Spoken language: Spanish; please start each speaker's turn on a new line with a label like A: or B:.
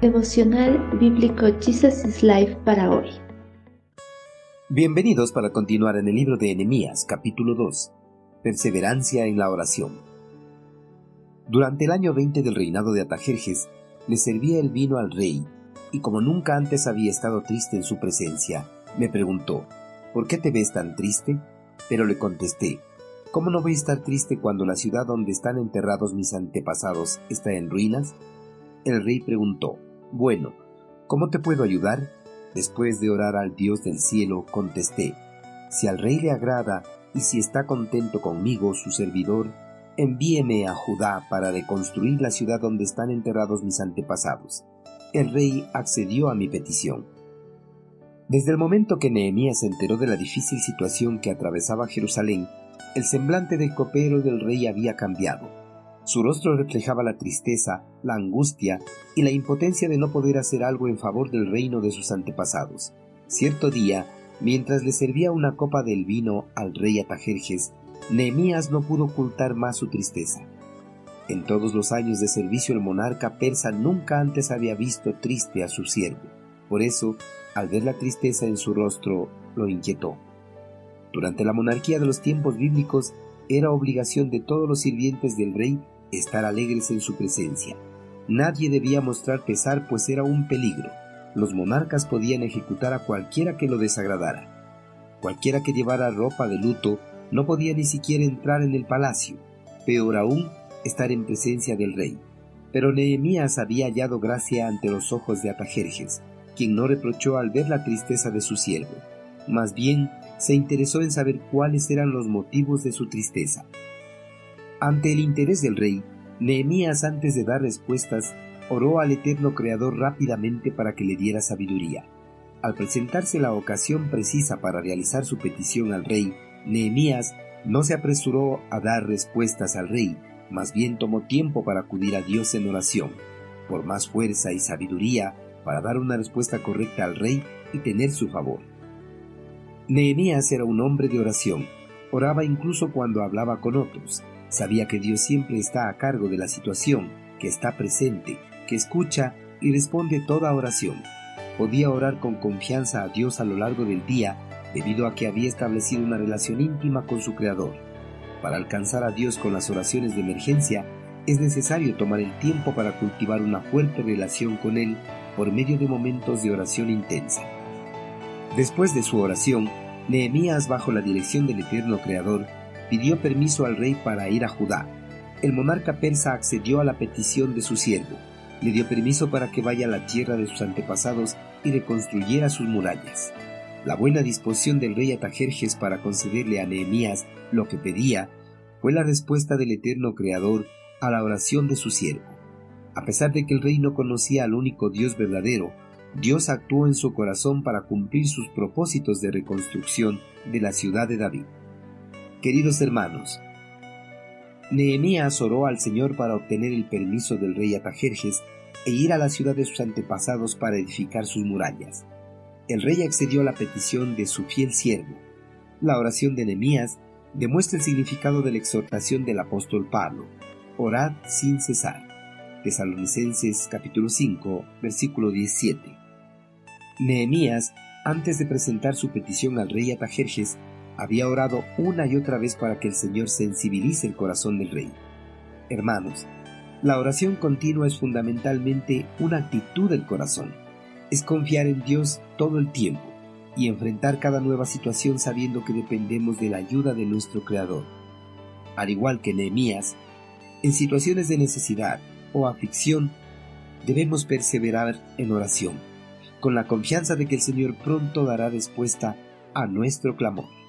A: Devocional Bíblico Jesus is Life para hoy.
B: Bienvenidos para continuar en el libro de Enemías, capítulo 2. Perseverancia en la oración. Durante el año 20 del reinado de Atajerjes, le servía el vino al rey, y como nunca antes había estado triste en su presencia, me preguntó, ¿por qué te ves tan triste? Pero le contesté, ¿cómo no voy a estar triste cuando la ciudad donde están enterrados mis antepasados está en ruinas? El rey preguntó, bueno, ¿cómo te puedo ayudar? Después de orar al Dios del cielo, contesté, si al rey le agrada y si está contento conmigo, su servidor, envíeme a Judá para reconstruir la ciudad donde están enterrados mis antepasados. El rey accedió a mi petición. Desde el momento que Nehemías se enteró de la difícil situación que atravesaba Jerusalén, el semblante del copero del rey había cambiado. Su rostro reflejaba la tristeza, la angustia y la impotencia de no poder hacer algo en favor del reino de sus antepasados. Cierto día, mientras le servía una copa del vino al rey Atajerjes, Nehemías no pudo ocultar más su tristeza. En todos los años de servicio el monarca persa nunca antes había visto triste a su siervo. Por eso, al ver la tristeza en su rostro, lo inquietó. Durante la monarquía de los tiempos bíblicos, era obligación de todos los sirvientes del rey estar alegres en su presencia. Nadie debía mostrar pesar, pues era un peligro. Los monarcas podían ejecutar a cualquiera que lo desagradara. Cualquiera que llevara ropa de luto no podía ni siquiera entrar en el palacio, peor aún, estar en presencia del rey. Pero Nehemías había hallado gracia ante los ojos de Atajerjes, quien no reprochó al ver la tristeza de su siervo. Más bien, se interesó en saber cuáles eran los motivos de su tristeza. Ante el interés del rey, Nehemías antes de dar respuestas, oró al eterno Creador rápidamente para que le diera sabiduría. Al presentarse la ocasión precisa para realizar su petición al rey, Nehemías no se apresuró a dar respuestas al rey, más bien tomó tiempo para acudir a Dios en oración, por más fuerza y sabiduría para dar una respuesta correcta al rey y tener su favor. Nehemías era un hombre de oración, oraba incluso cuando hablaba con otros, Sabía que Dios siempre está a cargo de la situación, que está presente, que escucha y responde toda oración. Podía orar con confianza a Dios a lo largo del día debido a que había establecido una relación íntima con su Creador. Para alcanzar a Dios con las oraciones de emergencia, es necesario tomar el tiempo para cultivar una fuerte relación con Él por medio de momentos de oración intensa. Después de su oración, Nehemías, bajo la dirección del eterno Creador, pidió permiso al rey para ir a Judá. El monarca persa accedió a la petición de su siervo, le dio permiso para que vaya a la tierra de sus antepasados y reconstruyera sus murallas. La buena disposición del rey Atajerjes para concederle a Nehemías lo que pedía fue la respuesta del eterno Creador a la oración de su siervo. A pesar de que el rey no conocía al único Dios verdadero, Dios actuó en su corazón para cumplir sus propósitos de reconstrucción de la ciudad de David. Queridos hermanos, Nehemías oró al Señor para obtener el permiso del rey Atajerjes e ir a la ciudad de sus antepasados para edificar sus murallas. El rey accedió a la petición de su fiel siervo. La oración de Nehemías demuestra el significado de la exhortación del apóstol Pablo. Orad sin cesar. Tesalonicenses capítulo 5, versículo 17. Nehemías, antes de presentar su petición al rey Atajerjes, había orado una y otra vez para que el Señor sensibilice el corazón del rey. Hermanos, la oración continua es fundamentalmente una actitud del corazón. Es confiar en Dios todo el tiempo y enfrentar cada nueva situación sabiendo que dependemos de la ayuda de nuestro Creador. Al igual que Nehemías, en situaciones de necesidad o aflicción, debemos perseverar en oración, con la confianza de que el Señor pronto dará respuesta a nuestro clamor.